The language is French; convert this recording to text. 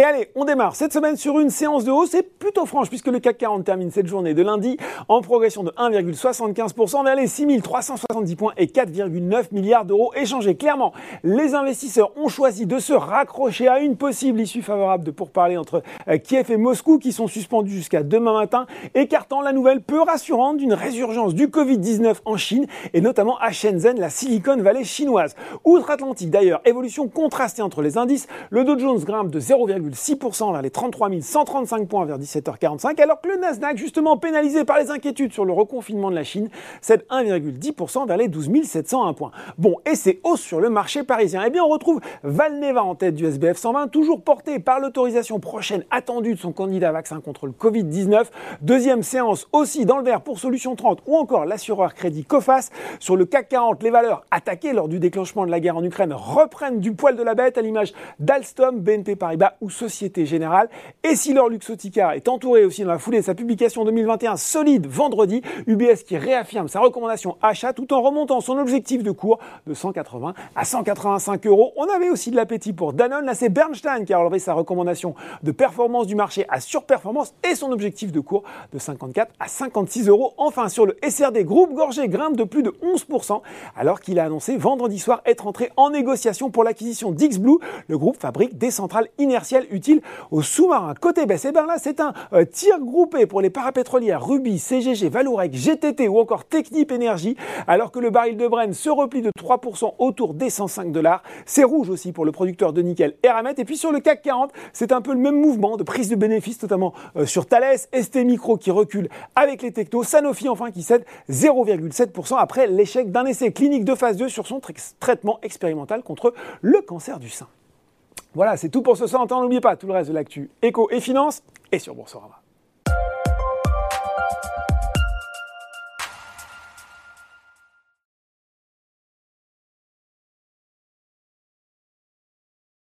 Et allez, on démarre cette semaine sur une séance de hausse, c'est plutôt franche puisque le CAC 40 termine cette journée de lundi en progression de 1,75% vers les 6370 points et 4,9 milliards d'euros échangés. Clairement, les investisseurs ont choisi de se raccrocher à une possible issue favorable de pourparlers entre euh, Kiev et Moscou qui sont suspendus jusqu'à demain matin, écartant la nouvelle peu rassurante d'une résurgence du Covid-19 en Chine et notamment à Shenzhen, la Silicon Valley chinoise. Outre-Atlantique d'ailleurs, évolution contrastée entre les indices, le Dow Jones grimpe de 0,6% vers les 33 135 points vers 17h45 alors que le Nasdaq justement pénalisé par les inquiétudes sur le reconfinement de la Chine cède 1,10% vers les 12 701 points. Bon, et c'est hausse sur le marché parisien. Eh bien, on retrouve Valneva en tête du SBF 120, toujours porté par l'autorisation prochaine attendue de son candidat vaccin contre le Covid-19. Deuxième séance aussi dans le vert pour Solution 30 ou encore l'assureur crédit Cofas. Sur le CAC 40, les valeurs attaquées lors du déclenchement de la guerre en Ukraine reprennent du poil de la bête à l'image d'Alstom, BNP Paribas ou Société Générale. Et si leur Luxotica est entouré aussi dans la foulée de sa publication 2021 solide vendredi, UBS qui réaffirme sa recommandation achat tout en remontant son objectif de cours de 180 à 185 euros. On avait aussi de l'appétit pour Danone. Là, c'est Bernstein qui a relevé sa recommandation de performance du marché à surperformance et son objectif de cours de 54 à 56 euros. Enfin, sur le SRD, groupe Gorgé grimpe de plus de 11% alors qu'il a annoncé vendredi soir être entré en négociation pour l'acquisition d'XBlue. Le groupe fabrique des centrales inertielles utiles aux sous-marins. Côté baisse, et eh bien là, c'est un euh, tir groupé pour les parapétrolières Ruby, CGG, Valourec, GTT ou encore Technip Energy, alors que le baril de Brent se replie de 3% autour des 105 dollars. C'est rouge aussi pour le producteur de nickel Eramet. Et puis sur le CAC 40, c'est un peu le même mouvement de prise de bénéfices, notamment euh, sur Thales, ST Micro qui recule avec les technos, Sanofi enfin qui cède 0,7% après l'échec d'un essai clinique de phase 2 sur son traitement expérimental contre le cancer du sein. Voilà, c'est tout pour ce soir. N'oubliez pas tout le reste de l'actu éco et finance et sur Boursorama.